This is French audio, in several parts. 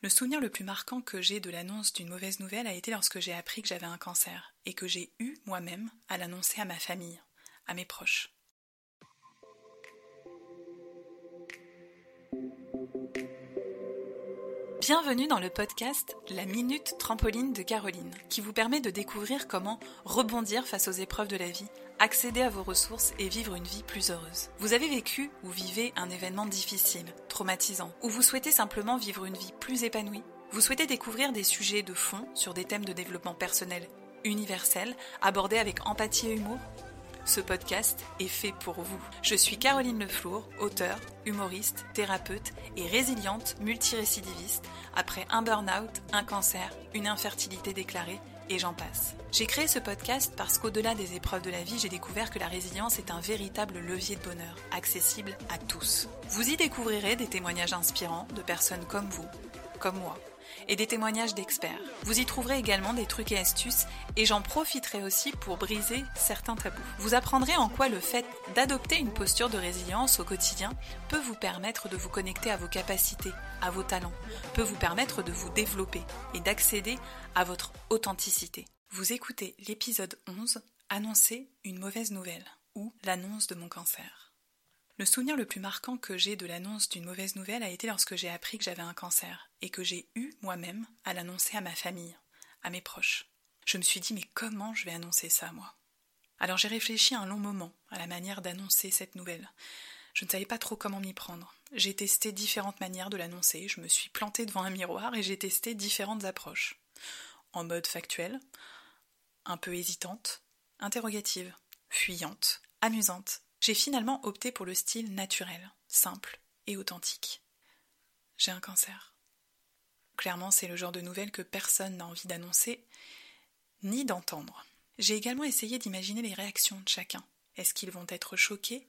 Le souvenir le plus marquant que j'ai de l'annonce d'une mauvaise nouvelle a été lorsque j'ai appris que j'avais un cancer et que j'ai eu moi-même à l'annoncer à ma famille, à mes proches. Bienvenue dans le podcast La Minute Trampoline de Caroline, qui vous permet de découvrir comment rebondir face aux épreuves de la vie, accéder à vos ressources et vivre une vie plus heureuse. Vous avez vécu ou vivez un événement difficile, traumatisant, ou vous souhaitez simplement vivre une vie plus épanouie? Vous souhaitez découvrir des sujets de fond sur des thèmes de développement personnel universels, abordés avec empathie et humour? Ce podcast est fait pour vous. Je suis Caroline Leflour, auteure, humoriste, thérapeute et résiliente multirécidiviste après un burn-out, un cancer, une infertilité déclarée et j'en passe. J'ai créé ce podcast parce qu'au-delà des épreuves de la vie, j'ai découvert que la résilience est un véritable levier de bonheur, accessible à tous. Vous y découvrirez des témoignages inspirants de personnes comme vous, comme moi et des témoignages d'experts. Vous y trouverez également des trucs et astuces et j'en profiterai aussi pour briser certains tabous. Vous apprendrez en quoi le fait d'adopter une posture de résilience au quotidien peut vous permettre de vous connecter à vos capacités, à vos talents, peut vous permettre de vous développer et d'accéder à votre authenticité. Vous écoutez l'épisode 11, Annoncer une mauvaise nouvelle ou l'annonce de mon cancer. Le souvenir le plus marquant que j'ai de l'annonce d'une mauvaise nouvelle a été lorsque j'ai appris que j'avais un cancer et que j'ai eu moi-même à l'annoncer à ma famille, à mes proches. Je me suis dit mais comment je vais annoncer ça moi? Alors j'ai réfléchi un long moment à la manière d'annoncer cette nouvelle. Je ne savais pas trop comment m'y prendre. J'ai testé différentes manières de l'annoncer, je me suis plantée devant un miroir et j'ai testé différentes approches. En mode factuel, un peu hésitante, interrogative, fuyante, amusante, j'ai finalement opté pour le style naturel, simple et authentique. J'ai un cancer. Clairement, c'est le genre de nouvelle que personne n'a envie d'annoncer ni d'entendre. J'ai également essayé d'imaginer les réactions de chacun. Est-ce qu'ils vont être choqués?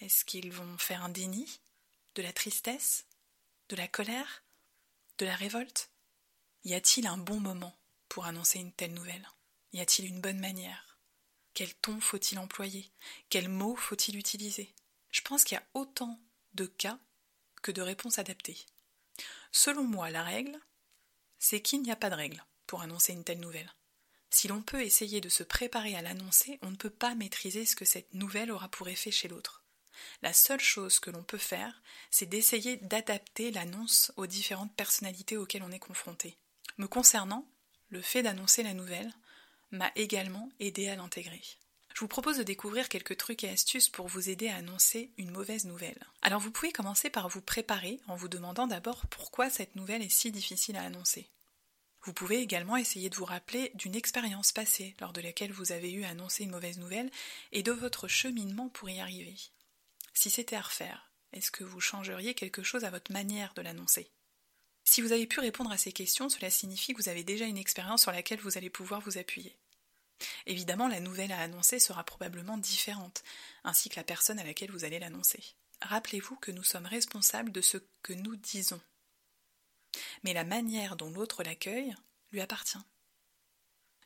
Est-ce qu'ils vont faire un déni? De la tristesse? De la colère? De la révolte? Y a-t-il un bon moment pour annoncer une telle nouvelle? Y a-t-il une bonne manière quel ton faut-il employer? Quels mots faut-il utiliser? Je pense qu'il y a autant de cas que de réponses adaptées. Selon moi, la règle, c'est qu'il n'y a pas de règle pour annoncer une telle nouvelle. Si l'on peut essayer de se préparer à l'annoncer, on ne peut pas maîtriser ce que cette nouvelle aura pour effet chez l'autre. La seule chose que l'on peut faire, c'est d'essayer d'adapter l'annonce aux différentes personnalités auxquelles on est confronté. Me concernant, le fait d'annoncer la nouvelle m'a également aidé à l'intégrer. Je vous propose de découvrir quelques trucs et astuces pour vous aider à annoncer une mauvaise nouvelle. Alors vous pouvez commencer par vous préparer en vous demandant d'abord pourquoi cette nouvelle est si difficile à annoncer. Vous pouvez également essayer de vous rappeler d'une expérience passée lors de laquelle vous avez eu à annoncer une mauvaise nouvelle et de votre cheminement pour y arriver. Si c'était à refaire, est-ce que vous changeriez quelque chose à votre manière de l'annoncer? Si vous avez pu répondre à ces questions, cela signifie que vous avez déjà une expérience sur laquelle vous allez pouvoir vous appuyer. Évidemment, la nouvelle à annoncer sera probablement différente, ainsi que la personne à laquelle vous allez l'annoncer. Rappelez-vous que nous sommes responsables de ce que nous disons. Mais la manière dont l'autre l'accueille lui appartient.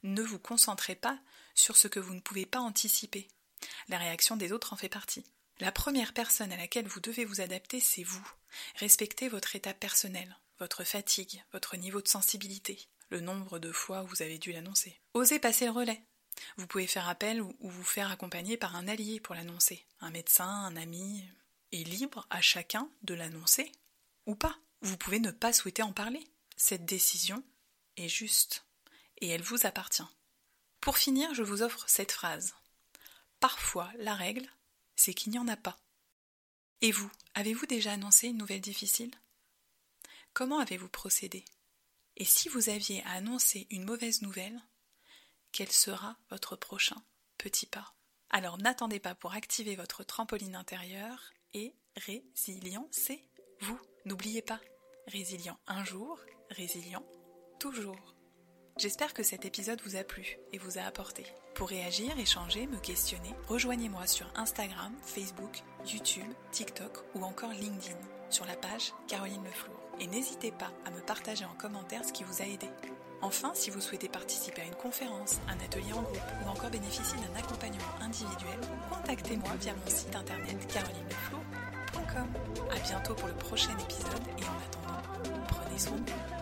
Ne vous concentrez pas sur ce que vous ne pouvez pas anticiper. La réaction des autres en fait partie. La première personne à laquelle vous devez vous adapter, c'est vous. Respectez votre état personnel, votre fatigue, votre niveau de sensibilité le nombre de fois où vous avez dû l'annoncer. Osez passer le relais. Vous pouvez faire appel ou vous faire accompagner par un allié pour l'annoncer, un médecin, un ami, et libre à chacun de l'annoncer ou pas. Vous pouvez ne pas souhaiter en parler. Cette décision est juste et elle vous appartient. Pour finir, je vous offre cette phrase. Parfois, la règle, c'est qu'il n'y en a pas. Et vous, avez-vous déjà annoncé une nouvelle difficile? Comment avez-vous procédé? Et si vous aviez à annoncer une mauvaise nouvelle, quel sera votre prochain petit pas? Alors n'attendez pas pour activer votre trampoline intérieure et résilient, c'est vous. N'oubliez pas, résilient un jour, résilient toujours. J'espère que cet épisode vous a plu et vous a apporté. Pour réagir, échanger, me questionner, rejoignez-moi sur Instagram, Facebook, YouTube, TikTok ou encore LinkedIn sur la page Caroline Leflour et n'hésitez pas à me partager en commentaire ce qui vous a aidé. Enfin, si vous souhaitez participer à une conférence, un atelier en groupe ou encore bénéficier d'un accompagnement individuel, contactez-moi via mon site internet carolineflow.com. A bientôt pour le prochain épisode et en attendant, prenez soin de vous.